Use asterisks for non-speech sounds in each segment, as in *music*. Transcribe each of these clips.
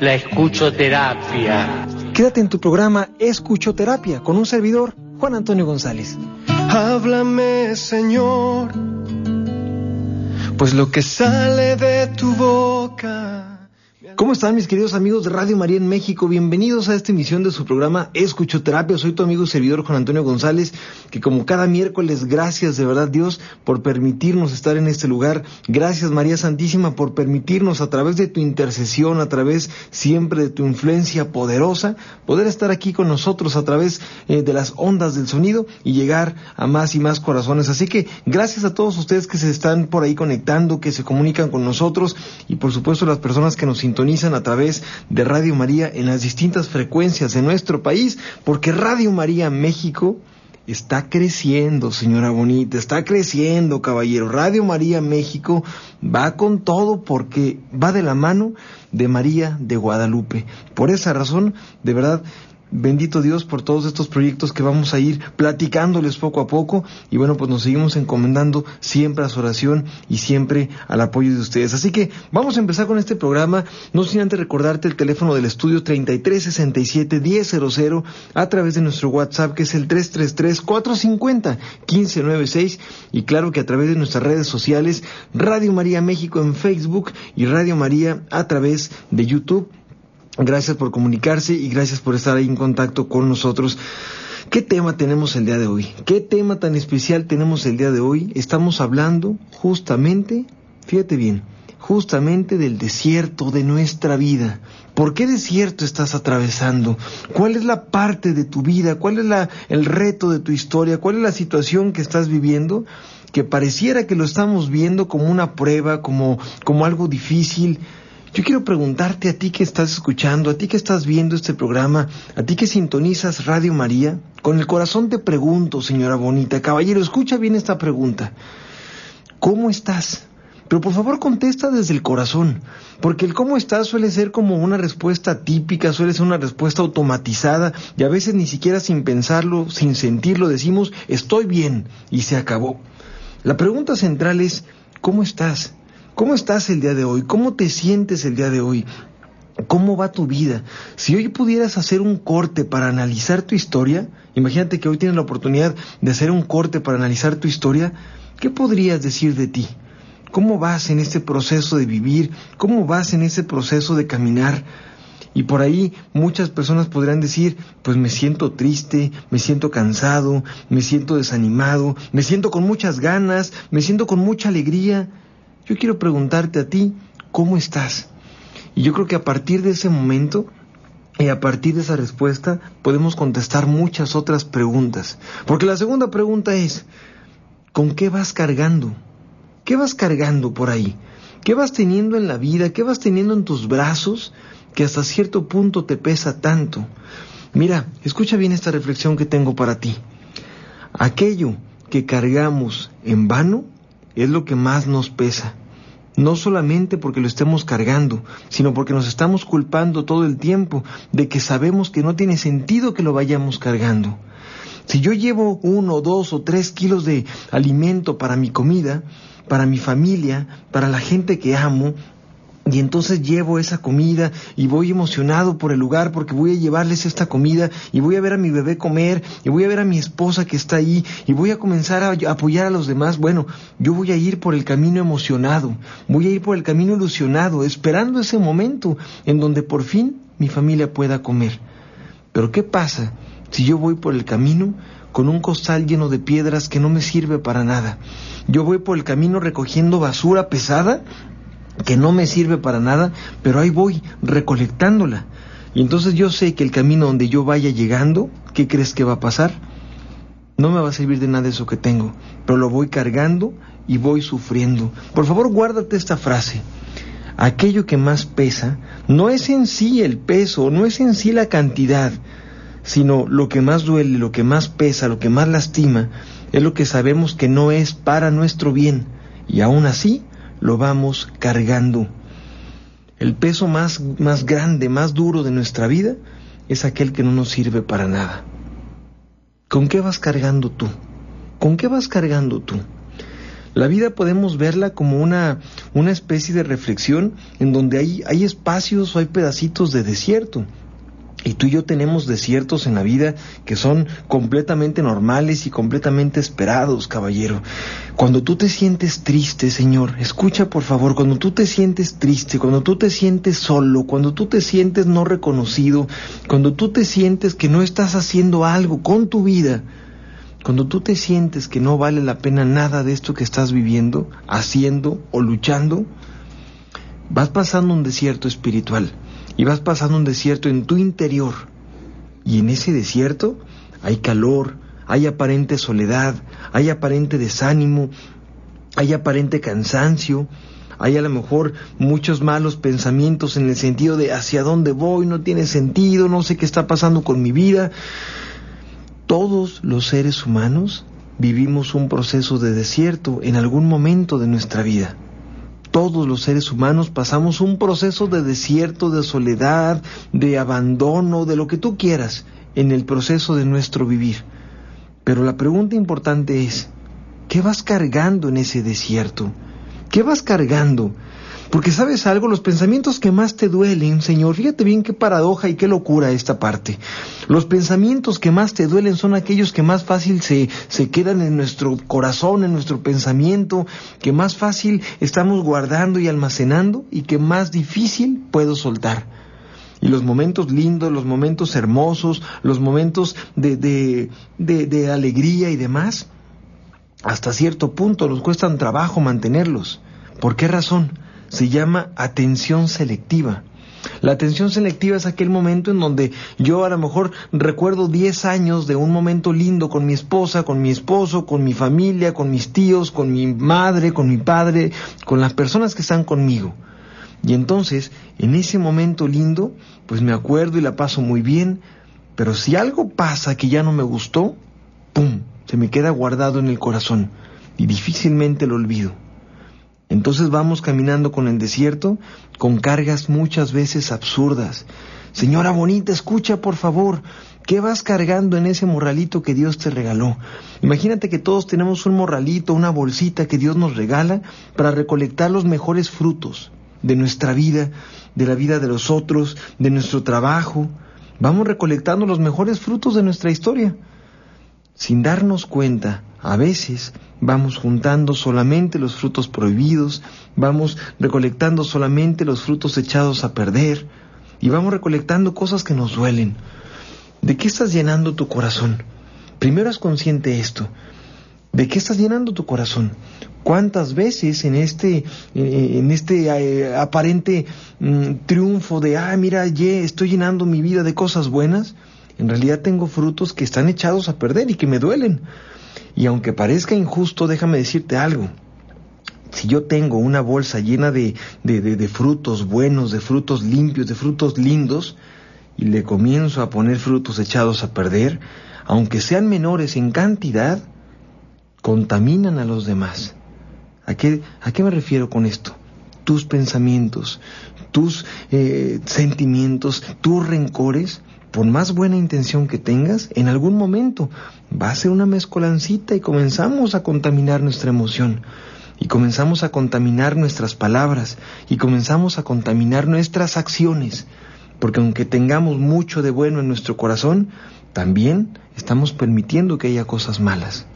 la escuchoterapia. Quédate en tu programa Escuchoterapia con un servidor, Juan Antonio González. Háblame, Señor, pues lo que sale de tu boca ¿Cómo están mis queridos amigos de Radio María en México? Bienvenidos a esta emisión de su programa Escuchoterapia. Soy tu amigo y servidor Juan Antonio González, que como cada miércoles, gracias de verdad Dios por permitirnos estar en este lugar. Gracias María Santísima por permitirnos a través de tu intercesión, a través siempre de tu influencia poderosa, poder estar aquí con nosotros a través eh, de las ondas del sonido y llegar a más y más corazones. Así que gracias a todos ustedes que se están por ahí conectando, que se comunican con nosotros y por supuesto las personas que nos sintonizan a través de Radio María en las distintas frecuencias de nuestro país, porque Radio María México está creciendo, señora bonita, está creciendo, caballero. Radio María México va con todo porque va de la mano de María de Guadalupe. Por esa razón, de verdad, Bendito Dios por todos estos proyectos que vamos a ir platicándoles poco a poco. Y bueno, pues nos seguimos encomendando siempre a su oración y siempre al apoyo de ustedes. Así que vamos a empezar con este programa, no sin antes recordarte el teléfono del estudio 3367-1000 a través de nuestro WhatsApp que es el 333-450-1596 y claro que a través de nuestras redes sociales Radio María México en Facebook y Radio María a través de YouTube Gracias por comunicarse y gracias por estar ahí en contacto con nosotros. ¿Qué tema tenemos el día de hoy? ¿Qué tema tan especial tenemos el día de hoy? Estamos hablando justamente, fíjate bien, justamente del desierto de nuestra vida. ¿Por qué desierto estás atravesando? ¿Cuál es la parte de tu vida? ¿Cuál es la, el reto de tu historia? ¿Cuál es la situación que estás viviendo? Que pareciera que lo estamos viendo como una prueba, como, como algo difícil, yo quiero preguntarte a ti que estás escuchando, a ti que estás viendo este programa, a ti que sintonizas Radio María, con el corazón te pregunto, señora bonita, caballero, escucha bien esta pregunta. ¿Cómo estás? Pero por favor contesta desde el corazón, porque el cómo estás suele ser como una respuesta típica, suele ser una respuesta automatizada y a veces ni siquiera sin pensarlo, sin sentirlo, decimos estoy bien y se acabó. La pregunta central es ¿cómo estás? ¿Cómo estás el día de hoy? ¿Cómo te sientes el día de hoy? ¿Cómo va tu vida? Si hoy pudieras hacer un corte para analizar tu historia, imagínate que hoy tienes la oportunidad de hacer un corte para analizar tu historia, ¿qué podrías decir de ti? ¿Cómo vas en este proceso de vivir? ¿Cómo vas en ese proceso de caminar? Y por ahí muchas personas podrán decir, pues me siento triste, me siento cansado, me siento desanimado, me siento con muchas ganas, me siento con mucha alegría. Yo quiero preguntarte a ti, ¿cómo estás? Y yo creo que a partir de ese momento y a partir de esa respuesta podemos contestar muchas otras preguntas. Porque la segunda pregunta es, ¿con qué vas cargando? ¿Qué vas cargando por ahí? ¿Qué vas teniendo en la vida? ¿Qué vas teniendo en tus brazos que hasta cierto punto te pesa tanto? Mira, escucha bien esta reflexión que tengo para ti. Aquello que cargamos en vano es lo que más nos pesa. No solamente porque lo estemos cargando, sino porque nos estamos culpando todo el tiempo de que sabemos que no tiene sentido que lo vayamos cargando. Si yo llevo uno, dos o tres kilos de alimento para mi comida, para mi familia, para la gente que amo, y entonces llevo esa comida y voy emocionado por el lugar porque voy a llevarles esta comida y voy a ver a mi bebé comer y voy a ver a mi esposa que está ahí y voy a comenzar a apoyar a los demás. Bueno, yo voy a ir por el camino emocionado, voy a ir por el camino ilusionado, esperando ese momento en donde por fin mi familia pueda comer. Pero ¿qué pasa si yo voy por el camino con un costal lleno de piedras que no me sirve para nada? Yo voy por el camino recogiendo basura pesada que no me sirve para nada, pero ahí voy recolectándola. Y entonces yo sé que el camino donde yo vaya llegando, ¿qué crees que va a pasar? No me va a servir de nada eso que tengo, pero lo voy cargando y voy sufriendo. Por favor, guárdate esta frase. aquello que más pesa no es en sí el peso, no es en sí la cantidad, sino lo que más duele, lo que más pesa, lo que más lastima, es lo que sabemos que no es para nuestro bien, y aún así lo vamos cargando. El peso más, más grande, más duro de nuestra vida es aquel que no nos sirve para nada. ¿Con qué vas cargando tú? ¿Con qué vas cargando tú? La vida podemos verla como una, una especie de reflexión en donde hay, hay espacios o hay pedacitos de desierto. Y tú y yo tenemos desiertos en la vida que son completamente normales y completamente esperados, caballero. Cuando tú te sientes triste, Señor, escucha por favor, cuando tú te sientes triste, cuando tú te sientes solo, cuando tú te sientes no reconocido, cuando tú te sientes que no estás haciendo algo con tu vida, cuando tú te sientes que no vale la pena nada de esto que estás viviendo, haciendo o luchando, vas pasando un desierto espiritual y vas pasando un desierto en tu interior. Y en ese desierto hay calor, hay aparente soledad, hay aparente desánimo, hay aparente cansancio, hay a lo mejor muchos malos pensamientos en el sentido de hacia dónde voy, no tiene sentido, no sé qué está pasando con mi vida. Todos los seres humanos vivimos un proceso de desierto en algún momento de nuestra vida todos los seres humanos pasamos un proceso de desierto, de soledad, de abandono, de lo que tú quieras en el proceso de nuestro vivir. Pero la pregunta importante es, ¿qué vas cargando en ese desierto? ¿Qué vas cargando? Porque sabes algo, los pensamientos que más te duelen, Señor, fíjate bien qué paradoja y qué locura esta parte. Los pensamientos que más te duelen son aquellos que más fácil se, se quedan en nuestro corazón, en nuestro pensamiento, que más fácil estamos guardando y almacenando y que más difícil puedo soltar. Y los momentos lindos, los momentos hermosos, los momentos de, de, de, de alegría y demás, hasta cierto punto nos cuestan trabajo mantenerlos. ¿Por qué razón? Se llama atención selectiva. La atención selectiva es aquel momento en donde yo a lo mejor recuerdo 10 años de un momento lindo con mi esposa, con mi esposo, con mi familia, con mis tíos, con mi madre, con mi padre, con las personas que están conmigo. Y entonces, en ese momento lindo, pues me acuerdo y la paso muy bien, pero si algo pasa que ya no me gustó, ¡pum!, se me queda guardado en el corazón y difícilmente lo olvido. Entonces vamos caminando con el desierto con cargas muchas veces absurdas. Señora bonita, escucha por favor, ¿qué vas cargando en ese morralito que Dios te regaló? Imagínate que todos tenemos un morralito, una bolsita que Dios nos regala para recolectar los mejores frutos de nuestra vida, de la vida de los otros, de nuestro trabajo. Vamos recolectando los mejores frutos de nuestra historia. Sin darnos cuenta, a veces vamos juntando solamente los frutos prohibidos, vamos recolectando solamente los frutos echados a perder y vamos recolectando cosas que nos duelen. ¿De qué estás llenando tu corazón? Primero es consciente esto. ¿De qué estás llenando tu corazón? ¿Cuántas veces en este, eh, en este eh, aparente mm, triunfo de, ah, mira, estoy llenando mi vida de cosas buenas, en realidad tengo frutos que están echados a perder y que me duelen? Y aunque parezca injusto, déjame decirte algo. Si yo tengo una bolsa llena de, de, frutos buenos, de frutos limpios, de frutos lindos, y le comienzo a poner frutos echados a perder, aunque sean menores en cantidad, contaminan a los demás. ¿A qué, a qué me refiero con esto? Tus pensamientos, tus eh, sentimientos, tus rencores por más buena intención que tengas, en algún momento va a ser una mezcolancita y comenzamos a contaminar nuestra emoción y comenzamos a contaminar nuestras palabras y comenzamos a contaminar nuestras acciones, porque aunque tengamos mucho de bueno en nuestro corazón, también estamos permitiendo que haya cosas malas.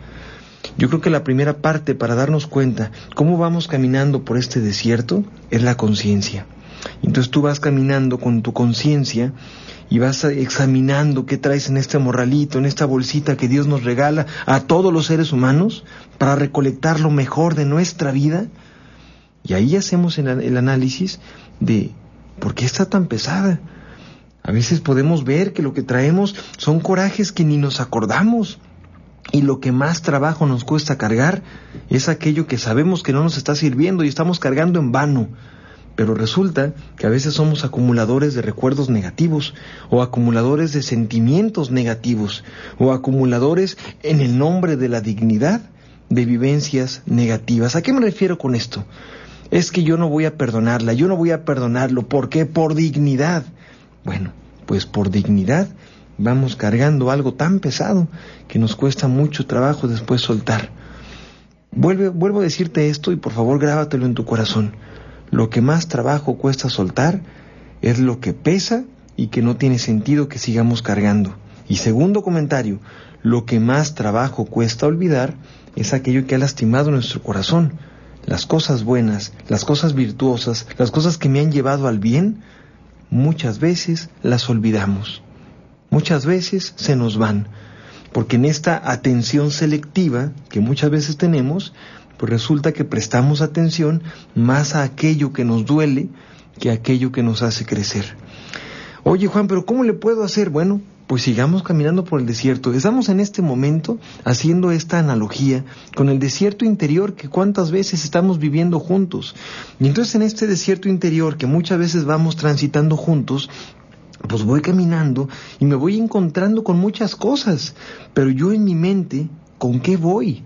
Yo creo que la primera parte para darnos cuenta cómo vamos caminando por este desierto es la conciencia. Entonces tú vas caminando con tu conciencia y vas examinando qué traes en este morralito, en esta bolsita que Dios nos regala a todos los seres humanos para recolectar lo mejor de nuestra vida. Y ahí hacemos el, el análisis de por qué está tan pesada. A veces podemos ver que lo que traemos son corajes que ni nos acordamos. Y lo que más trabajo nos cuesta cargar es aquello que sabemos que no nos está sirviendo y estamos cargando en vano. Pero resulta que a veces somos acumuladores de recuerdos negativos o acumuladores de sentimientos negativos o acumuladores en el nombre de la dignidad de vivencias negativas. ¿A qué me refiero con esto? Es que yo no voy a perdonarla, yo no voy a perdonarlo. ¿Por qué? Por dignidad. Bueno, pues por dignidad vamos cargando algo tan pesado que nos cuesta mucho trabajo después soltar. vuelvo a decirte esto y por favor grábatelo en tu corazón. Lo que más trabajo cuesta soltar es lo que pesa y que no tiene sentido que sigamos cargando. Y segundo comentario, lo que más trabajo cuesta olvidar es aquello que ha lastimado nuestro corazón. Las cosas buenas, las cosas virtuosas, las cosas que me han llevado al bien, muchas veces las olvidamos. Muchas veces se nos van. Porque en esta atención selectiva que muchas veces tenemos, pues resulta que prestamos atención más a aquello que nos duele que a aquello que nos hace crecer. Oye Juan, pero ¿cómo le puedo hacer? Bueno, pues sigamos caminando por el desierto. Estamos en este momento haciendo esta analogía con el desierto interior que cuántas veces estamos viviendo juntos. Y entonces en este desierto interior que muchas veces vamos transitando juntos, pues voy caminando y me voy encontrando con muchas cosas, pero yo en mi mente, ¿con qué voy?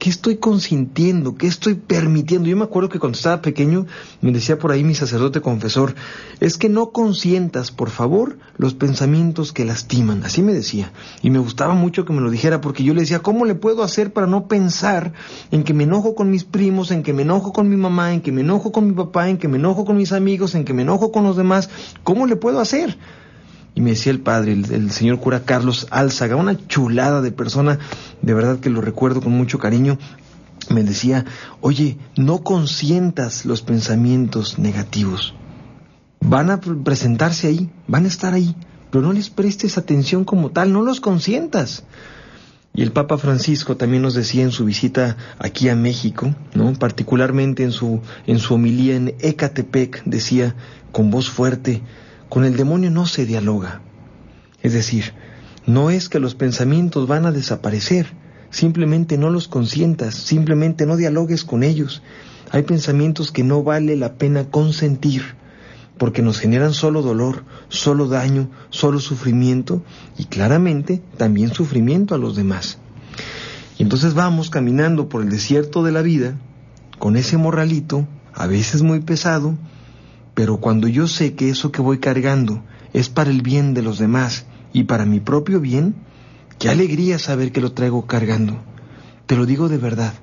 ¿Qué estoy consintiendo? ¿Qué estoy permitiendo? Yo me acuerdo que cuando estaba pequeño me decía por ahí mi sacerdote confesor, es que no consientas, por favor, los pensamientos que lastiman. Así me decía. Y me gustaba mucho que me lo dijera porque yo le decía, ¿cómo le puedo hacer para no pensar en que me enojo con mis primos, en que me enojo con mi mamá, en que me enojo con mi papá, en que me enojo con mis amigos, en que me enojo con los demás? ¿Cómo le puedo hacer? Y me decía el padre, el, señor cura Carlos Álzaga, una chulada de persona, de verdad que lo recuerdo con mucho cariño, me decía, oye, no consientas los pensamientos negativos. Van a presentarse ahí, van a estar ahí, pero no les prestes atención como tal, no los consientas. Y el Papa Francisco también nos decía en su visita aquí a México, ¿no? particularmente en su, en su homilía en Ecatepec, decía con voz fuerte, con el demonio no se dialoga. Es decir, no es que los pensamientos van a desaparecer, simplemente no los consientas, simplemente no dialogues con ellos. Hay pensamientos que no vale la pena consentir, porque nos generan solo dolor, solo daño, solo sufrimiento y claramente también sufrimiento a los demás. Y entonces vamos caminando por el desierto de la vida con ese morralito, a veces muy pesado, pero cuando yo sé que eso que voy cargando es para el bien de los demás y para mi propio bien, qué alegría saber que lo traigo cargando. Te lo digo de verdad.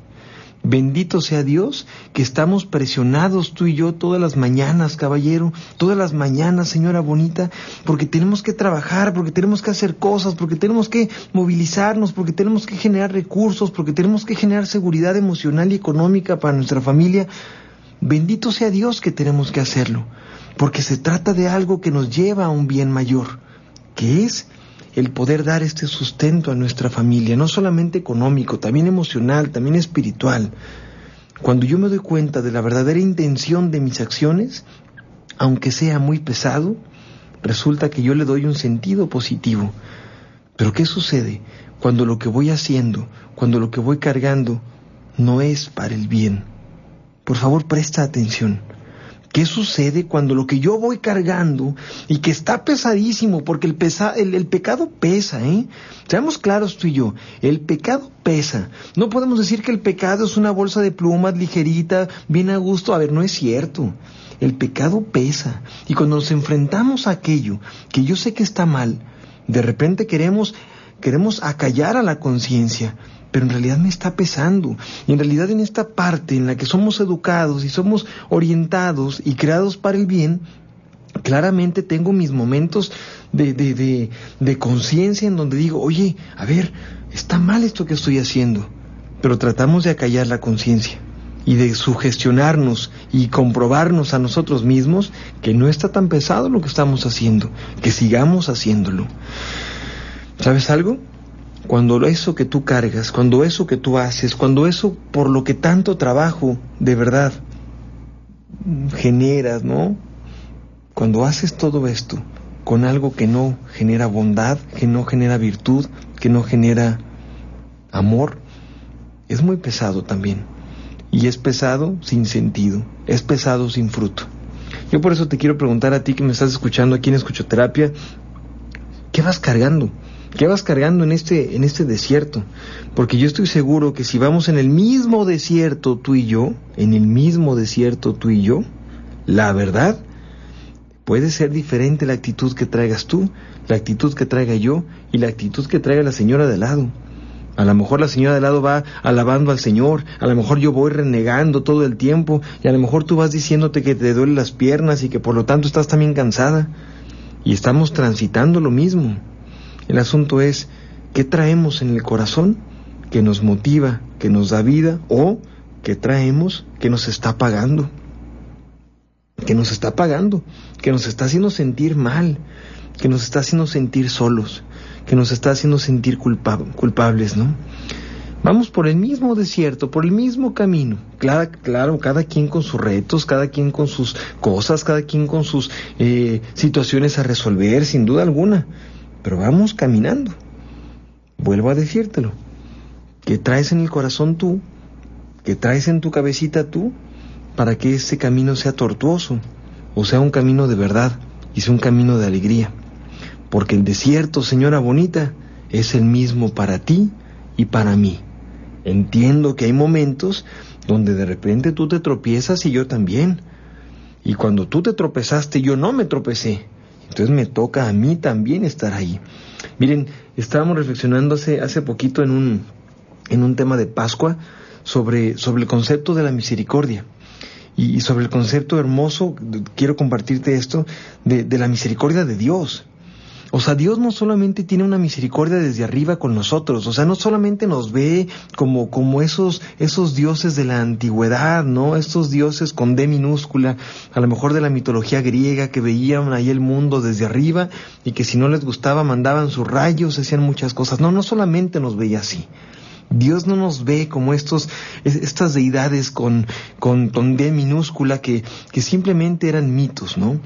Bendito sea Dios que estamos presionados tú y yo todas las mañanas, caballero, todas las mañanas, señora bonita, porque tenemos que trabajar, porque tenemos que hacer cosas, porque tenemos que movilizarnos, porque tenemos que generar recursos, porque tenemos que generar seguridad emocional y económica para nuestra familia. Bendito sea Dios que tenemos que hacerlo, porque se trata de algo que nos lleva a un bien mayor, que es el poder dar este sustento a nuestra familia, no solamente económico, también emocional, también espiritual. Cuando yo me doy cuenta de la verdadera intención de mis acciones, aunque sea muy pesado, resulta que yo le doy un sentido positivo. Pero ¿qué sucede cuando lo que voy haciendo, cuando lo que voy cargando, no es para el bien? Por favor, presta atención. ¿Qué sucede cuando lo que yo voy cargando y que está pesadísimo, porque el, pesa, el, pecado pesa, ¿eh? Seamos claros tú y yo, el pecado pesa. No podemos decir que el pecado es una bolsa de plumas ligerita, bien a gusto. A ver, no es cierto. El pecado pesa. Y cuando nos enfrentamos a aquello que yo sé que está mal, de repente queremos, queremos acallar a la conciencia pero en realidad me está pesando. Y en realidad en esta parte en la que somos educados y somos orientados y creados para el bien, claramente tengo mis momentos de, de, de, de conciencia en donde digo, oye, a ver, está mal esto que estoy haciendo, pero tratamos de acallar la conciencia y de sugestionarnos y comprobarnos a nosotros mismos que no está tan pesado lo que estamos haciendo, que sigamos haciéndolo. ¿Sabes algo? Cuando eso que tú cargas, cuando eso que tú haces, cuando eso por lo que tanto trabajo de verdad generas, ¿no? Cuando haces todo esto con algo que no genera bondad, que no genera virtud, que no genera amor, es muy pesado también. y es pesado sin sentido, es pesado sin fruto. Yo por eso te quiero preguntar a ti que me estás escuchando aquí en Escuchoterapia, ¿qué vas cargando? ¿Qué vas cargando en este, en este desierto? Porque yo estoy seguro que si vamos en el mismo desierto tú y yo, en el mismo desierto tú y yo, la verdad, puede ser diferente la actitud que traigas tú, la actitud que traiga yo y la actitud que traiga la señora de lado. A lo mejor la señora de lado va alabando al Señor, a lo mejor yo voy renegando todo el tiempo y a lo mejor tú vas diciéndote que te duelen las piernas y que por lo tanto estás también cansada. Y estamos transitando lo mismo. El asunto es, ¿qué traemos en el corazón que nos motiva, que nos da vida o que traemos que nos está pagando? Que nos está pagando, que nos está haciendo sentir mal, que nos está haciendo sentir solos, que nos está haciendo sentir culpables, ¿no? Vamos por el mismo desierto, por el mismo camino. Claro, claro, cada quien con sus retos, cada quien con sus cosas, cada quien con sus eh, situaciones a resolver, sin duda alguna pero vamos caminando. Vuelvo a decírtelo. ¿Qué traes en el corazón tú? ¿Qué traes en tu cabecita tú? Para que ese camino sea tortuoso, o sea un camino de verdad, y sea un camino de alegría. Porque el desierto, señora bonita, es el mismo para ti y para mí. Entiendo que hay momentos donde de repente tú te tropiezas y yo también. Y cuando tú te tropezaste, yo no me tropecé. Entonces me toca a mí también estar ahí. Miren, estábamos reflexionando hace, hace poquito en un, en un tema de Pascua sobre, sobre el concepto de la misericordia. Y, sobre el concepto hermoso, quiero compartirte esto, de, de la misericordia de Dios. O sea, Dios no solamente tiene una misericordia desde arriba con nosotros, o sea, no solamente nos ve como, como esos, esos dioses de la antigüedad, ¿no? Estos dioses con D minúscula, a lo mejor de la mitología griega que veían ahí el mundo desde arriba y que si no les gustaba mandaban sus rayos, hacían muchas cosas. No, no solamente nos veía así. Dios no nos ve como estos, estas deidades con, con, con D minúscula que, que simplemente eran mitos, ¿no?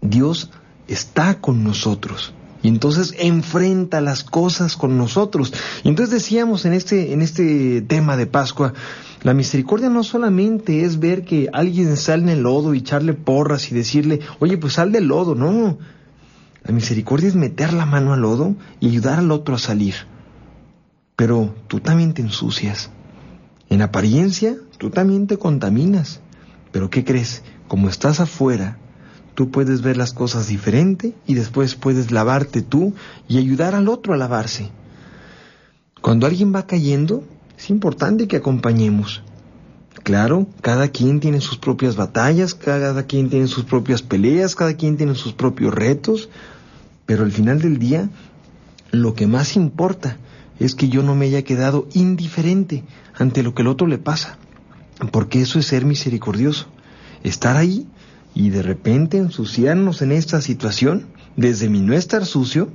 Dios está con nosotros. Y entonces enfrenta las cosas con nosotros. Y entonces decíamos en este, en este tema de Pascua, la misericordia no solamente es ver que alguien sale en el lodo y echarle porras y decirle, oye, pues sal del lodo, no. La misericordia es meter la mano al lodo y ayudar al otro a salir. Pero tú también te ensucias. En apariencia, tú también te contaminas. Pero ¿qué crees? Como estás afuera, tú puedes ver las cosas diferente y después puedes lavarte tú y ayudar al otro a lavarse. Cuando alguien va cayendo, es importante que acompañemos. Claro, cada quien tiene sus propias batallas, cada quien tiene sus propias peleas, cada quien tiene sus propios retos, pero al final del día, lo que más importa es que yo no me haya quedado indiferente ante lo que el otro le pasa, porque eso es ser misericordioso, estar ahí y de repente ensuciarnos en esta situación, desde mi no estar sucio,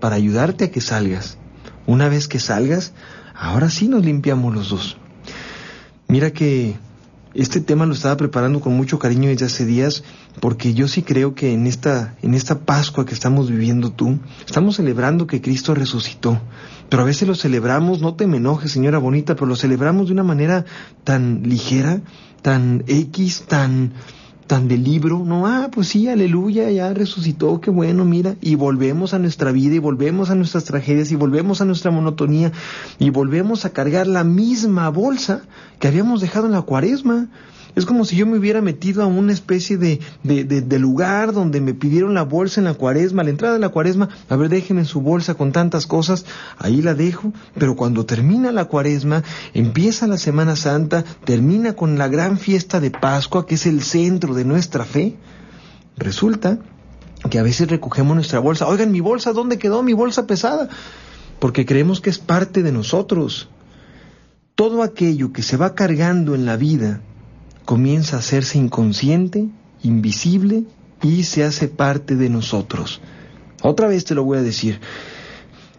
para ayudarte a que salgas. Una vez que salgas, ahora sí nos limpiamos los dos. Mira que este tema lo estaba preparando con mucho cariño desde hace días, porque yo sí creo que en esta, en esta Pascua que estamos viviendo tú, estamos celebrando que Cristo resucitó. Pero a veces lo celebramos, no te me enojes, señora bonita, pero lo celebramos de una manera tan ligera, tan X, tan, tan de libro, no, ah, pues sí, aleluya, ya resucitó, qué bueno, mira, y volvemos a nuestra vida y volvemos a nuestras tragedias y volvemos a nuestra monotonía y volvemos a cargar la misma bolsa que habíamos dejado en la cuaresma. Es como si yo me hubiera metido a una especie de, de, lugar donde me pidieron la bolsa en la cuaresma, la entrada de la cuaresma, a ver, déjenme su bolsa con tantas cosas, ahí la dejo, pero cuando termina la cuaresma, empieza la Semana Santa, termina con la gran fiesta de Pascua, que es el centro de nuestra fe, resulta que a veces recogemos nuestra bolsa, oigan, mi bolsa, ¿dónde quedó mi bolsa pesada? Porque creemos que es parte de nosotros. Todo aquello que se va cargando en la vida, comienza a hacerse inconsciente, invisible y se hace parte de nosotros. Otra vez te lo voy a decir.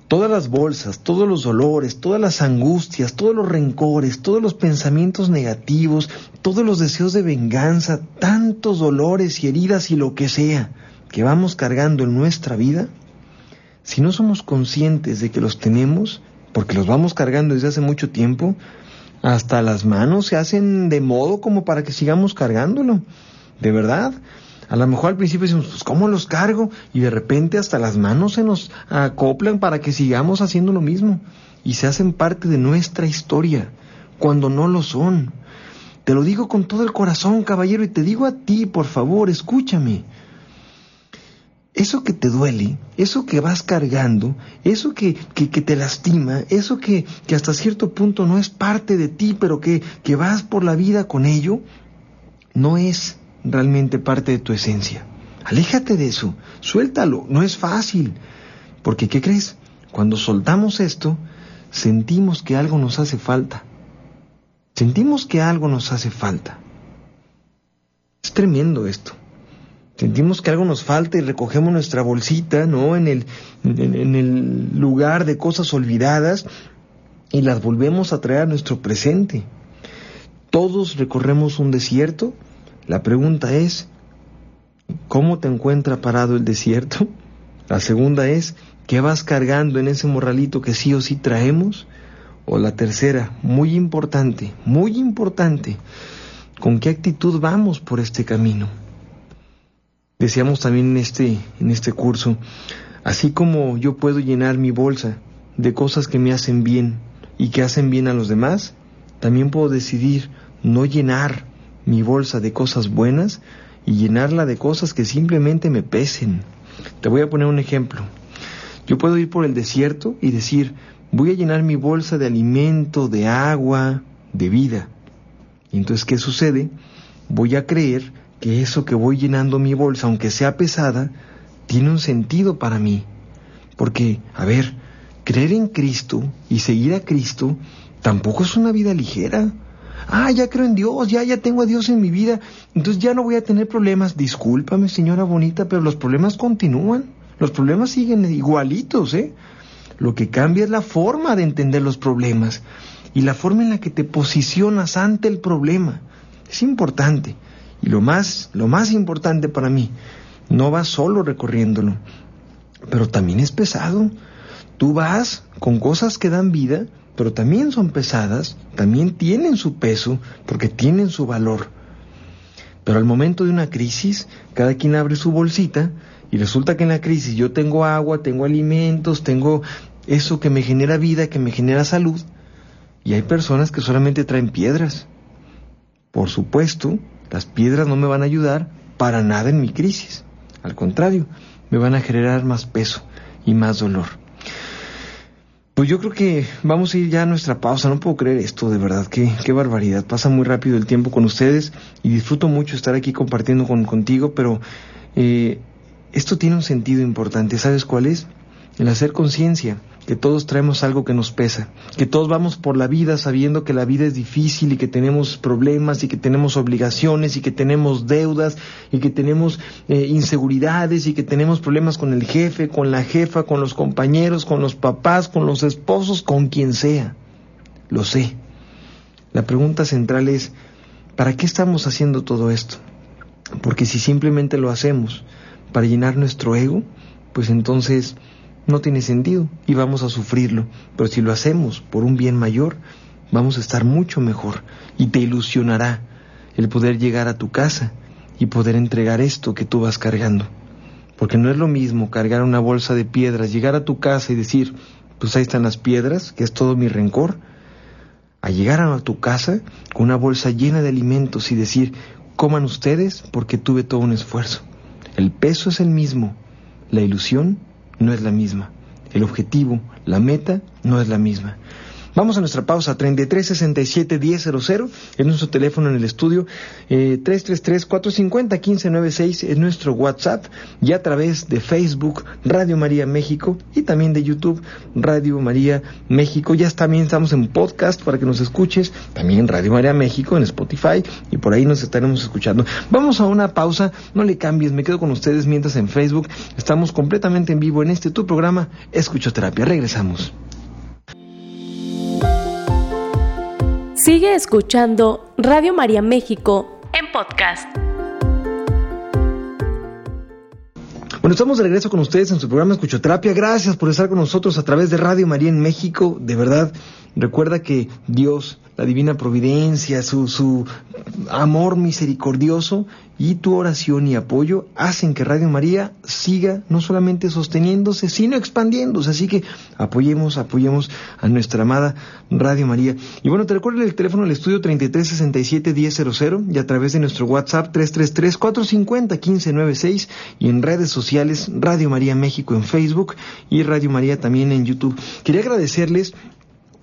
Todas las bolsas, todos los dolores, todas las angustias, todos los rencores, todos los pensamientos negativos, todos los deseos de venganza, tantos dolores y heridas y lo que sea que vamos cargando en nuestra vida, si no somos conscientes de que los tenemos, porque los vamos cargando desde hace mucho tiempo, Hasta las manos se hacen de modo como para que sigamos cargándolo. De verdad. A lo mejor al principio decimos, pues ¿cómo los cargo? Y de repente hasta las manos se nos acoplan para que sigamos haciendo lo mismo. Y se hacen parte de nuestra historia, cuando no lo son. Te lo digo con todo el corazón, caballero, y te digo a ti, por favor, escúchame. Eso que te duele, eso que vas cargando, eso que, que, te lastima, eso que, que, hasta cierto punto no es parte de ti, pero que, que vas por la vida con ello, no es realmente parte de tu esencia. Aléjate de eso, suéltalo, no es fácil. Porque, ¿qué crees? Cuando soltamos esto, sentimos que algo nos hace falta. Sentimos que algo nos hace falta. Es tremendo esto. Sentimos que algo nos falta y recogemos nuestra bolsita, ¿no? En el, lugar de cosas olvidadas y las volvemos a traer a nuestro presente. Todos recorremos un desierto la pregunta es, ¿cómo te encuentra parado el desierto? La segunda es, ¿qué vas cargando en ese morralito que sí o sí traemos? O la tercera, muy importante, muy importante, ¿con qué actitud vamos por este camino? Decíamos también en este, en este curso, así como yo puedo llenar mi bolsa de cosas que me hacen bien y que hacen bien a los demás, también puedo decidir no llenar mi bolsa de cosas buenas y llenarla de cosas que simplemente me pesen. Te voy a poner un ejemplo. Yo puedo ir por el desierto y decir, voy a llenar mi bolsa de alimento, de agua, de vida. Y entonces, ¿qué sucede? Voy a creer que eso que voy llenando mi bolsa, aunque sea pesada, tiene un sentido para mí. Porque, a ver, creer en Cristo y seguir a Cristo tampoco es una vida ligera ah, ya creo en Dios, ya, ya tengo a Dios en mi vida, entonces ya no voy a tener problemas. Discúlpame, señora bonita, pero los problemas continúan, los problemas siguen igualitos, ¿eh? Lo que cambia es la forma de entender los problemas y la forma en la que te posicionas ante el problema. Es importante. Y lo más, lo más importante para mí, no vas solo recorriéndolo, pero también es pesado. Tú vas con cosas que dan vida, pero también son pesadas, también tienen su peso, porque tienen su valor. Pero al momento de una crisis, cada quien abre su bolsita y resulta que en la crisis yo tengo agua, tengo alimentos, tengo eso que me genera vida, que me genera salud, y hay personas que solamente traen piedras. Por supuesto, las piedras no me van a ayudar para nada en mi crisis. Al contrario, me van a generar más peso y más dolor. Pues yo creo que vamos a ir ya a nuestra pausa. No puedo creer esto, de verdad. Qué, qué barbaridad. Pasa muy rápido el tiempo con ustedes y disfruto mucho estar aquí compartiendo con, contigo, pero eh, esto tiene un sentido importante. ¿Sabes cuál es? El hacer conciencia que todos traemos algo que nos pesa, que todos vamos por la vida sabiendo que la vida es difícil y que tenemos problemas y que tenemos obligaciones y que tenemos deudas y que tenemos eh, inseguridades y que tenemos problemas con el jefe, con la jefa, con los compañeros, con los papás, con los esposos, con quien sea. Lo sé. La pregunta central es, ¿para qué estamos haciendo todo esto? Porque si simplemente lo hacemos para llenar nuestro ego, pues entonces no tiene sentido y vamos a sufrirlo. Pero si lo hacemos por un bien mayor, vamos a estar mucho mejor y te ilusionará el poder llegar a tu casa y poder entregar esto que tú vas cargando. Porque no es lo mismo cargar una bolsa de piedras, llegar a tu casa y decir, pues ahí están las piedras, que es todo mi rencor, a llegar a tu casa con una bolsa llena de alimentos y decir, coman ustedes porque tuve todo un esfuerzo. El peso es el mismo, la ilusión no es la misma. El objetivo, la meta, no es la misma. Vamos a nuestra pausa, 3367-1000 es nuestro teléfono en el estudio, eh, 333-450-1596 es nuestro WhatsApp y a través de Facebook Radio María México y también de YouTube Radio María México. Ya también estamos en podcast para que nos escuches, también Radio María México en Spotify y por ahí nos estaremos escuchando. Vamos a una pausa, no le cambies, me quedo con ustedes mientras en Facebook estamos completamente en vivo en este tu programa Escuchoterapia. Regresamos. Sigue escuchando Radio María México en podcast. Bueno, estamos de regreso con ustedes en su programa Escuchoterapia. Gracias por estar con nosotros a través de Radio María en México. De verdad, Recuerda que Dios, la divina providencia, su, su amor misericordioso y tu oración y apoyo hacen que Radio María siga no solamente sosteniéndose, sino expandiéndose. Así que apoyemos, apoyemos a nuestra amada Radio María. Y bueno, te recuerdo el teléfono del estudio 3367-1000 y a través de nuestro WhatsApp 333-450-1596 y en redes sociales Radio María México en Facebook y Radio María también en YouTube. Quería agradecerles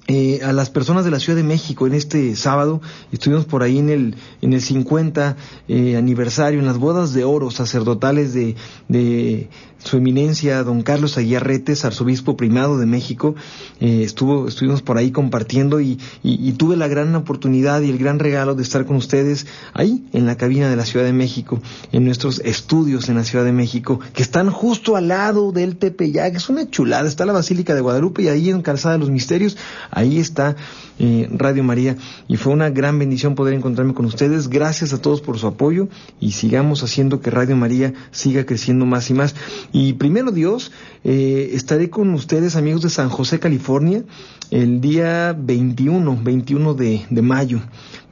eh, a las personas de la Ciudad de México en este sábado. Estuvimos por ahí en el, en el 50 eh, aniversario, en las bodas de oro sacerdotales de, de su eminencia, don Carlos Aguiarretes, arzobispo primado de México. Eh, estuvo, estuvimos por ahí compartiendo y, y, tuve la gran oportunidad y el gran regalo de estar con ustedes ahí en la cabina de la Ciudad de México, en nuestros estudios en la Ciudad de México, que están justo al lado del Tepeyac. Es una chulada. Está la Basílica de Guadalupe y ahí en Calzada de los Misterios Ahí está eh, Radio María y fue una gran bendición poder encontrarme con ustedes. Gracias a todos por su apoyo y sigamos haciendo que Radio María siga creciendo más y más. Y primero Dios, eh, estaré con ustedes amigos de San José, California, el día 21, 21 de, de mayo.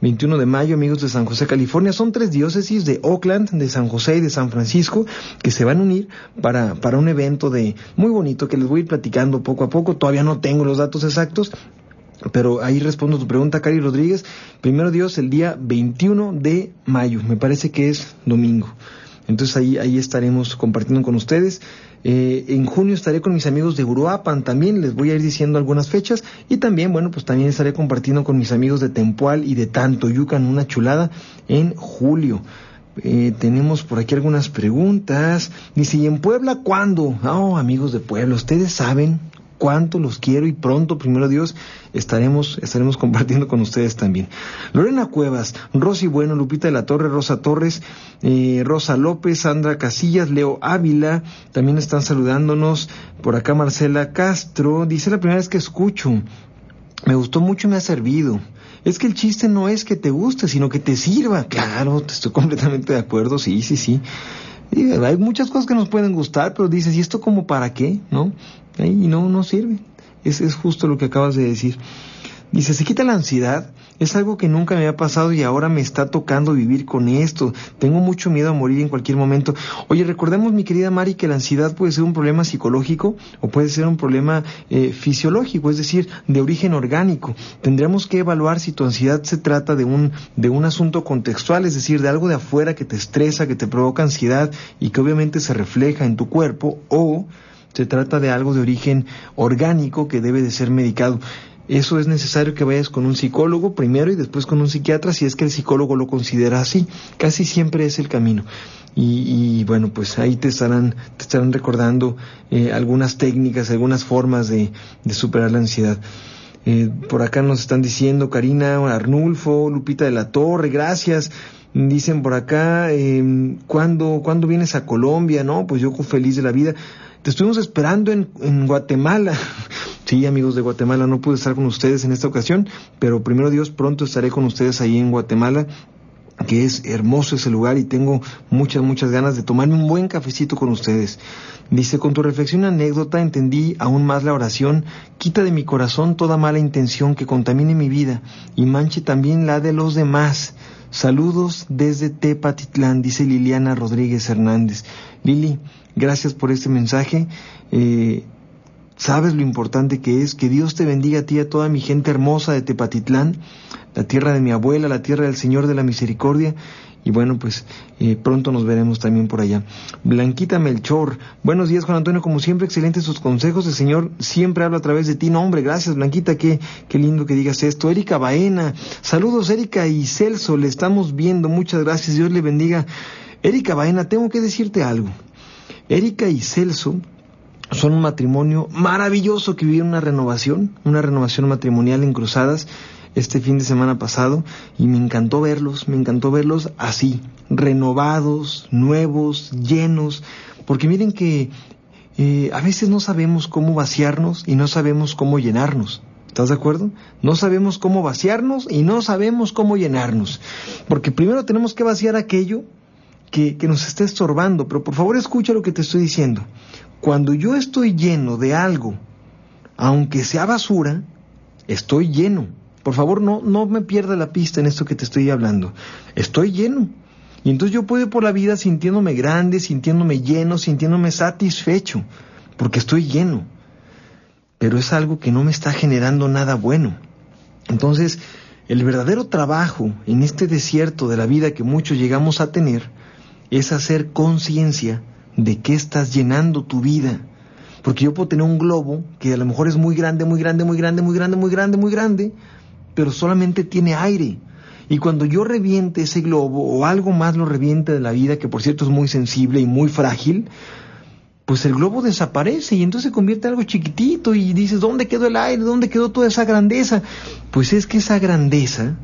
21 de mayo, amigos de San José, California. Son tres diócesis de Oakland, de San José y de San Francisco que se van a unir para, para un evento de muy bonito que les voy a ir platicando poco a poco. Todavía no tengo los datos exactos, pero ahí respondo tu pregunta, Cari Rodríguez. Primero Dios, el día 21 de mayo, me parece que es domingo. Entonces ahí, ahí estaremos compartiendo con ustedes. Eh, en junio estaré con mis amigos de Uruapan también, les voy a ir diciendo algunas fechas. Y también, bueno, pues también estaré compartiendo con mis amigos de Tempual y de Tantoyucan una chulada en julio. Eh, tenemos por aquí algunas preguntas. Dice, ¿y en Puebla cuándo? Oh, amigos de Puebla, ustedes saben cuánto los quiero y pronto, primero Dios, estaremos, estaremos *laughs* compartiendo con ustedes también. Lorena Cuevas, Rosy Bueno, Lupita de la Torre, Rosa Torres, eh, Rosa López, Sandra Casillas, Leo Ávila, también están saludándonos. Por acá Marcela Castro, dice la primera vez que escucho, me gustó mucho y me ha servido. Es que el chiste no es que te guste, sino que te sirva. Claro, te estoy completamente de acuerdo, sí, sí, sí. hay muchas cosas que nos pueden gustar, pero dices, ¿y esto como para qué? ¿No? Y no, no sirve. Es, es justo lo que acabas de decir. Dice, se quita la ansiedad. Es algo que nunca me había pasado y ahora me está tocando vivir con esto. Tengo mucho miedo a morir en cualquier momento. Oye, recordemos, mi querida Mari, que la ansiedad puede ser un problema psicológico o puede ser un problema eh, fisiológico, es decir, de origen orgánico. Tendremos que evaluar si tu ansiedad se trata de un, de un asunto contextual, es decir, de algo de afuera que te estresa, que te provoca ansiedad y que obviamente se refleja en tu cuerpo o se trata de algo de origen orgánico que debe de ser medicado. Eso es necesario que vayas con un psicólogo primero y después con un psiquiatra si es que el psicólogo lo considera así. Casi siempre es el camino. Y, bueno, pues ahí te estarán, te estarán recordando eh, algunas técnicas, algunas formas de, superar la ansiedad. Eh, por acá nos están diciendo Karina, Arnulfo, Lupita de la Torre, gracias. Dicen por acá, eh, ¿cuándo, ¿cuándo vienes a Colombia? No, pues yo feliz de la vida. Te estuvimos esperando en, Guatemala. *laughs* Sí, amigos de Guatemala, no pude estar con ustedes en esta ocasión, pero primero Dios, pronto estaré con ustedes ahí en Guatemala que es hermoso ese lugar y tengo muchas, muchas ganas de tomarme un buen cafecito con ustedes. Dice, con tu reflexión anécdota entendí aún más la oración, quita de mi corazón toda mala intención que contamine mi vida y manche también la de los demás. Saludos desde Tepatitlán, dice Liliana Rodríguez Hernández. Lili, Gracias por este mensaje. Eh, sabes lo importante que es. Que Dios te bendiga a ti y a toda mi gente hermosa de Tepatitlán, la tierra de mi abuela, la tierra del Señor de la Misericordia. Y bueno, pues eh, pronto nos veremos también por allá. Blanquita Melchor, buenos días Juan Antonio, como siempre, excelentes sus consejos. El Señor siempre habla a través de ti. No, hombre, gracias Blanquita, qué, qué lindo que digas esto. Erika Baena, saludos Erika y Celso, le estamos viendo. Muchas gracias, Dios le bendiga. Erika Baena, tengo que decirte algo. Erika y Celso son un matrimonio maravilloso que vivieron una renovación, una renovación matrimonial en Cruzadas este fin de semana pasado y me encantó verlos, me encantó verlos así, renovados, nuevos, llenos, porque miren que eh, a veces no sabemos cómo vaciarnos y no sabemos cómo llenarnos. ¿Estás de acuerdo? No sabemos cómo vaciarnos y no sabemos cómo llenarnos. Porque primero tenemos que vaciar aquello que, nos está estorbando, pero por favor escucha lo que te estoy diciendo. Cuando yo estoy lleno de algo, aunque sea basura, estoy lleno. Por favor, no, no me pierda la pista en esto que te estoy hablando. Estoy lleno. Y entonces yo puedo ir por la vida sintiéndome grande, sintiéndome lleno, sintiéndome satisfecho, porque estoy lleno. Pero es algo que no me está generando nada bueno. Entonces, el verdadero trabajo en este desierto de la vida que muchos llegamos a tener es hacer conciencia de qué estás llenando tu vida. Porque yo puedo tener un globo que a lo mejor es muy grande, muy grande, muy grande, muy grande, muy grande, muy grande, pero solamente tiene aire. Y cuando yo reviente ese globo o algo más lo reviente de la vida, que por cierto es muy sensible y muy frágil, pues el globo desaparece y entonces se convierte en algo chiquitito y dices, ¿dónde quedó el aire? ¿Dónde quedó toda esa grandeza? Pues es que esa grandeza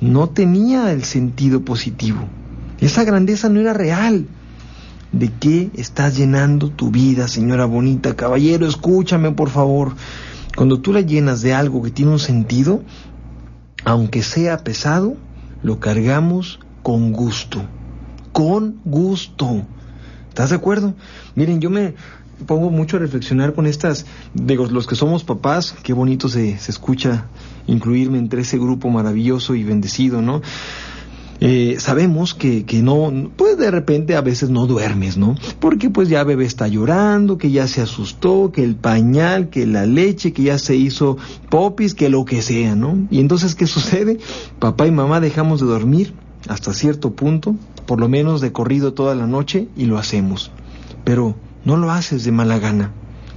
no tenía el sentido positivo. Esa grandeza no era real. ¿De qué estás llenando tu vida, señora bonita? Caballero, escúchame por favor. Cuando tú la llenas de algo que tiene un sentido, aunque sea pesado, lo cargamos con gusto. Con gusto. ¿Estás de acuerdo? Miren, yo me pongo mucho a reflexionar con estas, digo, los que somos papás, qué bonito se, se escucha incluirme entre ese grupo maravilloso y bendecido, ¿no? Eh, sabemos que, que no, pues de repente a veces no duermes, ¿no? Porque pues ya bebé está llorando, que ya se asustó, que el pañal, que la leche, que ya se hizo popis, que lo que sea, ¿no? Y entonces, ¿qué *laughs* sucede? Papá y mamá dejamos de dormir hasta cierto punto, por lo menos de corrido toda la noche, y lo hacemos. Pero no lo haces de mala gana.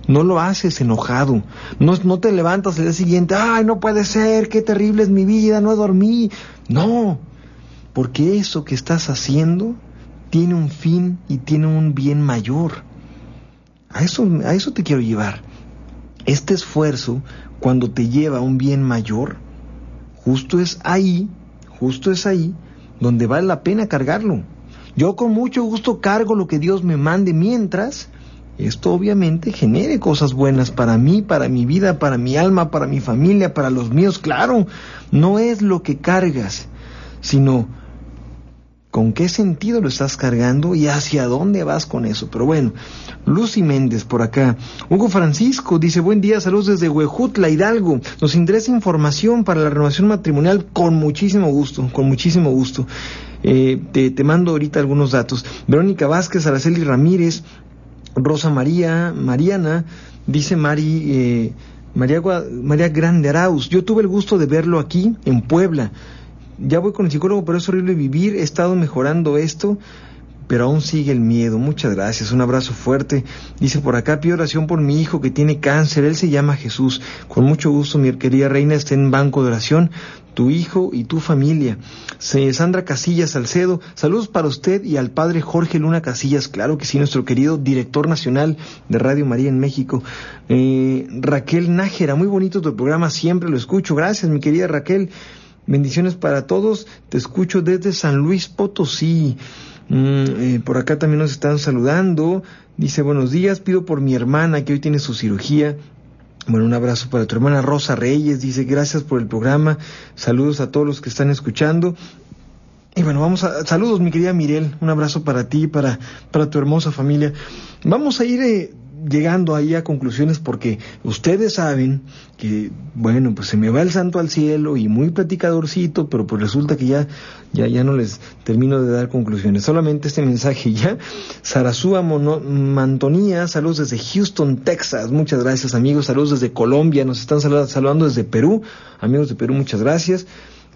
No lo haces enojado. No, no te levantas el día siguiente, ay, no puede ser, qué terrible es mi vida, no dormí. No, porque eso que estás haciendo tiene un fin y tiene un bien mayor. A eso, a eso te quiero llevar. Este esfuerzo, cuando te lleva a un bien mayor, justo es ahí, justo es ahí donde vale la pena cargarlo. Yo con mucho gusto cargo lo que Dios me mande mientras esto obviamente genere cosas buenas para mí, para mi vida, para mi alma, para mi familia, para los míos. Claro, no es lo que cargas, sino con qué sentido lo estás cargando y hacia dónde vas con eso. Pero bueno, Lucy Méndez por acá. Hugo Francisco dice, buen día, saludos desde Huejutla, Hidalgo. Nos interesa información para la renovación matrimonial con muchísimo gusto, con muchísimo gusto. Eh, te, te, mando ahorita algunos datos. Verónica Vázquez, Araceli Ramírez, Rosa María, Mariana, dice Mari, eh, María, María Grande Arauz. Yo tuve el gusto de verlo aquí, en Puebla ya voy con el psicólogo, pero es horrible vivir, he estado mejorando esto, pero aún sigue el miedo. Muchas gracias, un abrazo fuerte. Dice por acá, pido oración por mi hijo que tiene cáncer, él se llama Jesús. Con mucho gusto, mi querida reina, está en banco de oración, tu hijo y tu familia. Sandra Casillas Salcedo, saludos para usted y al padre Jorge Luna Casillas, claro que sí, nuestro querido director nacional de Radio María en México. Eh, Raquel Nájera, muy bonito tu programa, siempre lo escucho. Gracias, mi querida Raquel. Bendiciones para todos. Te escucho desde San Luis Potosí. Mm, eh, por acá también nos están saludando. Dice, buenos días, pido por mi hermana que hoy tiene su cirugía. Bueno, un abrazo para tu hermana Rosa Reyes. Dice, gracias por el programa. Saludos a todos los que están escuchando. Y bueno, vamos a... Saludos, mi querida Mirel. Un abrazo para ti, para, para tu hermosa familia. Vamos a ir eh, llegando ahí a conclusiones porque ustedes saben que, bueno, pues se me va el santo al cielo y muy platicadorcito, pero pues resulta que ya, ya, ya no les termino de dar conclusiones. Solamente este mensaje *laughs* ya. Sarasúa Mantonía, saludos desde Houston, Texas. Muchas gracias, amigos. Saludos desde Colombia. Nos están saludando desde Perú. Amigos de Perú, muchas gracias.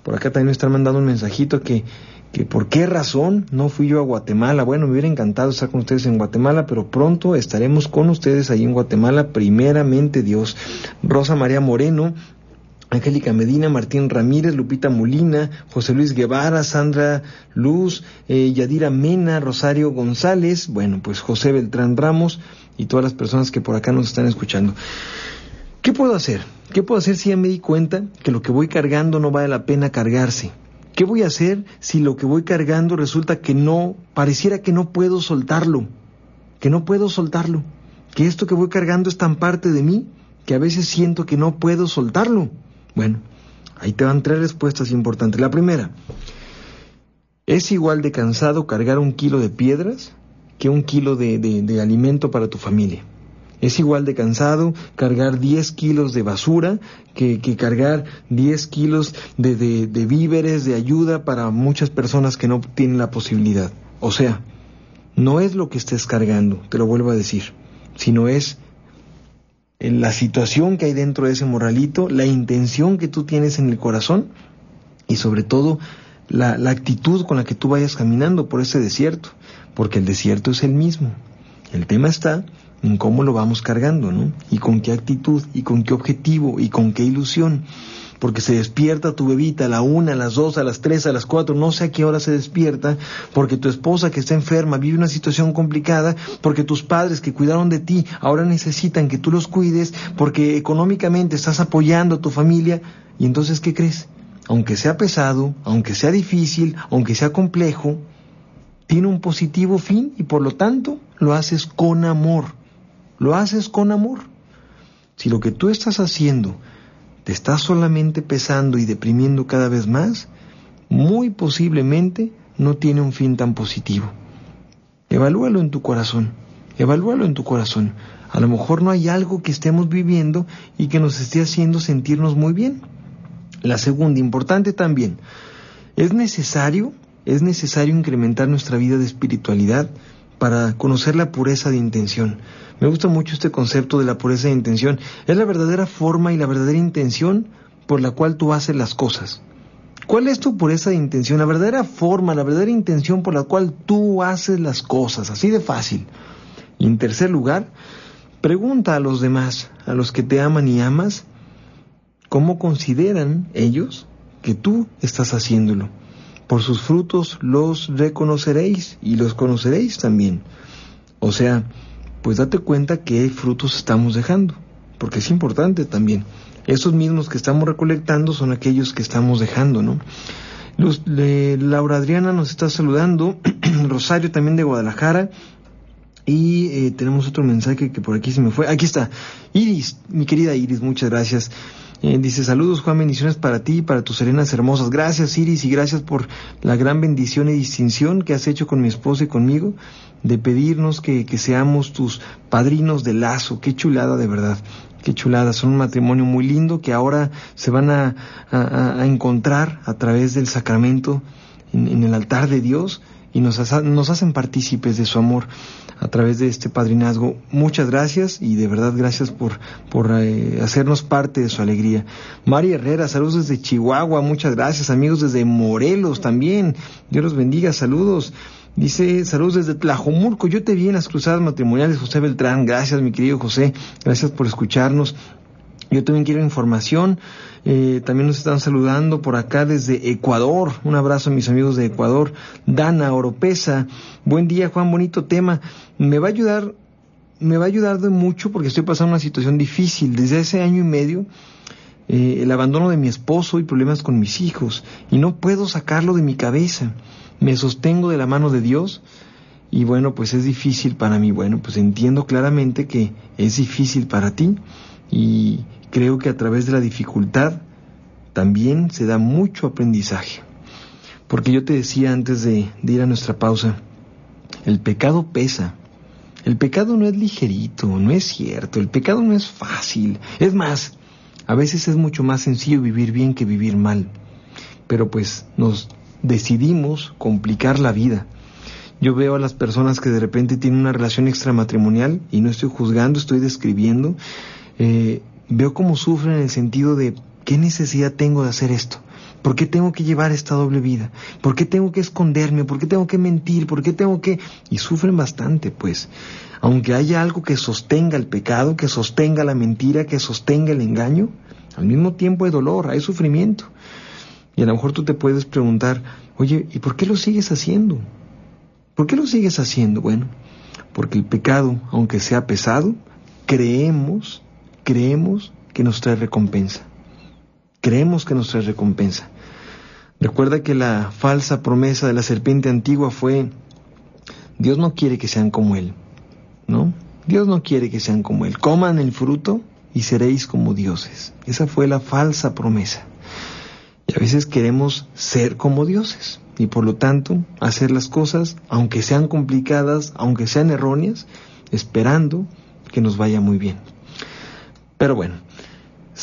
Por acá también me están mandando un mensajito que que por qué razón no fui yo a Guatemala. Bueno, me hubiera encantado estar con ustedes en Guatemala, pero pronto estaremos con ustedes ahí en Guatemala, primeramente Dios. Rosa María Moreno, Angélica Medina, Martín Ramírez, Lupita Molina, José Luis Guevara, Sandra Luz, eh, Yadira Mena, Rosario González, bueno, pues José Beltrán Ramos y todas las personas que por acá nos están escuchando. ¿Qué puedo hacer? ¿Qué puedo hacer si ya me di cuenta que lo que voy cargando no vale la pena cargarse? ¿Qué voy a hacer si lo que voy cargando resulta que no, pareciera que no puedo soltarlo? Que no puedo soltarlo. Que esto que voy cargando es tan parte de mí que a veces siento que no puedo soltarlo. Bueno, ahí te van tres respuestas importantes. La primera, ¿es igual de cansado cargar un kilo de piedras que un kilo de, de alimento para tu familia? Es igual de cansado cargar 10 kilos de basura que, cargar 10 kilos de, de víveres, de ayuda para muchas personas que no tienen la posibilidad. O sea, no es lo que estés cargando, te lo vuelvo a decir, sino es la situación que hay dentro de ese moralito, la intención que tú tienes en el corazón y sobre todo la, la actitud con la que tú vayas caminando por ese desierto, porque el desierto es el mismo. El tema está cómo lo vamos cargando, ¿no? Y con qué actitud, y con qué objetivo, y con qué ilusión. Porque se despierta tu bebita a la una, a las dos, a las tres, a las cuatro, no sé a qué hora se despierta, porque tu esposa que está enferma vive una situación complicada, porque tus padres que cuidaron de ti ahora necesitan que tú los cuides, porque económicamente estás apoyando a tu familia, y entonces, ¿qué crees? Aunque sea pesado, aunque sea difícil, aunque sea complejo, tiene un positivo fin y por lo tanto lo haces con amor lo haces con amor. Si lo que tú estás haciendo te está solamente pesando y deprimiendo cada vez más, muy posiblemente no tiene un fin tan positivo. Evalúalo en tu corazón, evalúalo en tu corazón. A lo mejor no hay algo que estemos viviendo y que nos esté haciendo sentirnos muy bien. La segunda, importante también, es necesario, es necesario incrementar nuestra vida de espiritualidad para conocer la pureza de intención. Me gusta mucho este concepto de la pureza de intención. Es la verdadera forma y la verdadera intención por la cual tú haces las cosas. ¿Cuál es tu pureza de intención? La verdadera forma, la verdadera intención por la cual tú haces las cosas. Así de fácil. Y en tercer lugar, pregunta a los demás, a los que te aman y amas, cómo consideran ellos que tú estás haciéndolo. Por sus frutos los reconoceréis y los conoceréis también. O sea, pues date cuenta qué frutos estamos dejando, porque es importante también. Esos mismos que estamos recolectando son aquellos que estamos dejando, ¿no? Laura Adriana nos está saludando, *clears throat* Rosario también de Guadalajara, y eh, tenemos otro mensaje que por aquí se me fue. Aquí está. Iris, mi querida Iris, muchas gracias. Eh, dice, saludos Juan, bendiciones para ti y para tus serenas hermosas. Gracias Iris y gracias por la gran bendición y distinción que has hecho con mi esposa y conmigo de pedirnos que, que seamos tus padrinos de lazo. Qué chulada de verdad. Qué chulada. Son un matrimonio muy lindo que ahora se van a, a, encontrar a través del sacramento en, el altar de Dios y nos, nos hacen partícipes de su amor a través de este padrinazgo. Muchas gracias y de verdad gracias por, por eh, hacernos parte de su alegría. María Herrera, saludos desde Chihuahua, muchas gracias. Amigos desde Morelos también, Dios los bendiga, saludos. Dice, saludos desde Tlajomulco, yo te vi en las cruzadas matrimoniales, José Beltrán, gracias mi querido José, gracias por escucharnos. Yo también quiero información. Eh, también nos están saludando por acá desde Ecuador. Un abrazo a mis amigos de Ecuador. Dana Oropesa. Buen día, Juan. Bonito tema. Me va a ayudar, me va a ayudar de mucho porque estoy pasando una situación difícil. Desde hace año y medio, eh, el abandono de mi esposo y problemas con mis hijos. Y no puedo sacarlo de mi cabeza. Me sostengo de la mano de Dios. Y bueno, pues es difícil para mí. Bueno, pues entiendo claramente que es difícil para ti. Y creo que a través de la dificultad también se da mucho aprendizaje. Porque yo te decía antes de, ir a nuestra pausa, el pecado pesa. El pecado no es ligerito, no es cierto, el pecado no es fácil. Es más, a veces es mucho más sencillo vivir bien que vivir mal. Pero pues nos decidimos complicar la vida. Yo veo a las personas que de repente tienen una relación extramatrimonial y no estoy juzgando, estoy describiendo. Eh, veo cómo sufren en el sentido de ¿qué necesidad tengo de hacer esto? ¿Por qué tengo que llevar esta doble vida? ¿Por qué tengo que esconderme? ¿Por qué tengo que mentir? ¿Por qué tengo que...? Y sufren bastante, pues. Aunque haya algo que sostenga el pecado, que sostenga la mentira, que sostenga el engaño, al mismo tiempo hay dolor, hay sufrimiento. Y a lo mejor tú te puedes preguntar, oye, ¿y por qué lo sigues haciendo? ¿Por qué lo sigues haciendo? Bueno, porque el pecado, aunque sea pesado, creemos creemos que nos trae recompensa. Creemos que nos trae recompensa. Recuerda que la falsa promesa de la serpiente antigua fue, Dios no quiere que sean como Él, ¿no? Dios no quiere que sean como Él. Coman el fruto y seréis como dioses. Esa fue la falsa promesa. Y a veces queremos ser como dioses y por lo tanto hacer las cosas, aunque sean complicadas, aunque sean erróneas, esperando que nos vaya muy bien. Pero bueno,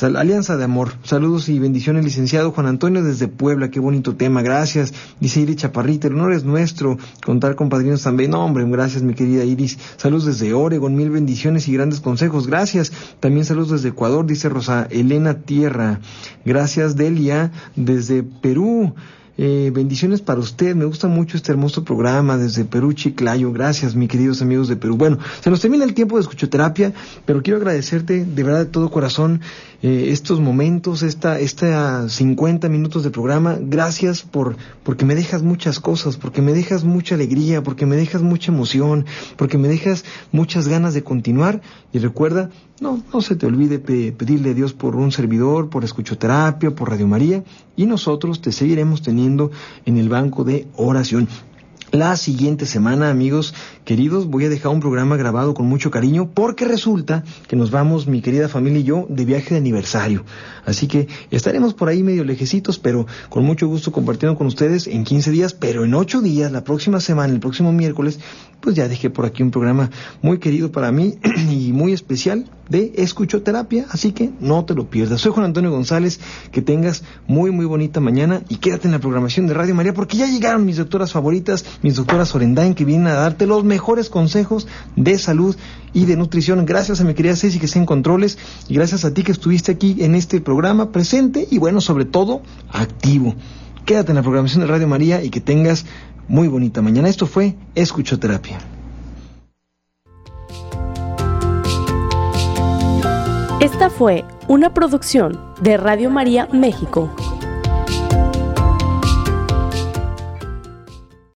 Alianza de Amor. Saludos y bendiciones, licenciado Juan Antonio desde Puebla. Qué bonito tema. Gracias. Dice Iris Chaparrita. El honor es nuestro. Contar con padrinos también. No, hombre, gracias, mi querida Iris. Saludos desde Oregon. Mil bendiciones y grandes consejos. Gracias. También saludos desde Ecuador, dice Rosa Elena Tierra. Gracias, Delia, desde Perú. Eh, bendiciones para usted. Me gusta mucho este hermoso programa desde Perú, Chiclayo. Gracias, mis queridos amigos de Perú. Bueno, se nos termina el tiempo de escuchoterapia, pero quiero agradecerte de verdad de todo corazón eh, estos momentos, esta, esta 50 minutos de programa. Gracias por, porque me dejas muchas cosas, porque me dejas mucha alegría, porque me dejas mucha emoción, porque me dejas muchas ganas de continuar. Y recuerda, no, no se te olvide pedirle a Dios por un servidor, por escuchoterapia, por Radio María, y nosotros te seguiremos teniendo en el banco de oración. La siguiente semana, amigos queridos, voy a dejar un programa grabado con mucho cariño porque resulta que nos vamos, mi querida familia y yo, de viaje de aniversario. Así que estaremos por ahí medio lejecitos, pero con mucho gusto compartiendo con ustedes en 15 días, pero en 8 días, la próxima semana, el próximo miércoles, pues ya dejé por aquí un programa muy querido para mí *clears throat* y muy especial de escuchoterapia, así que no te lo pierdas. Soy Juan Antonio González, que tengas muy muy bonita mañana y quédate en la programación de Radio María porque ya llegaron mis doctoras favoritas, mis doctoras Orendain, que vienen a darte los mejores consejos de salud y de nutrición. Gracias a mi querida Ceci que está en controles y gracias a ti que estuviste aquí en este programa presente y bueno, sobre todo activo. Quédate en la programación de Radio María y que tengas muy bonita mañana. Esto fue Escuchoterapia. Esta fue una producción de Radio María México.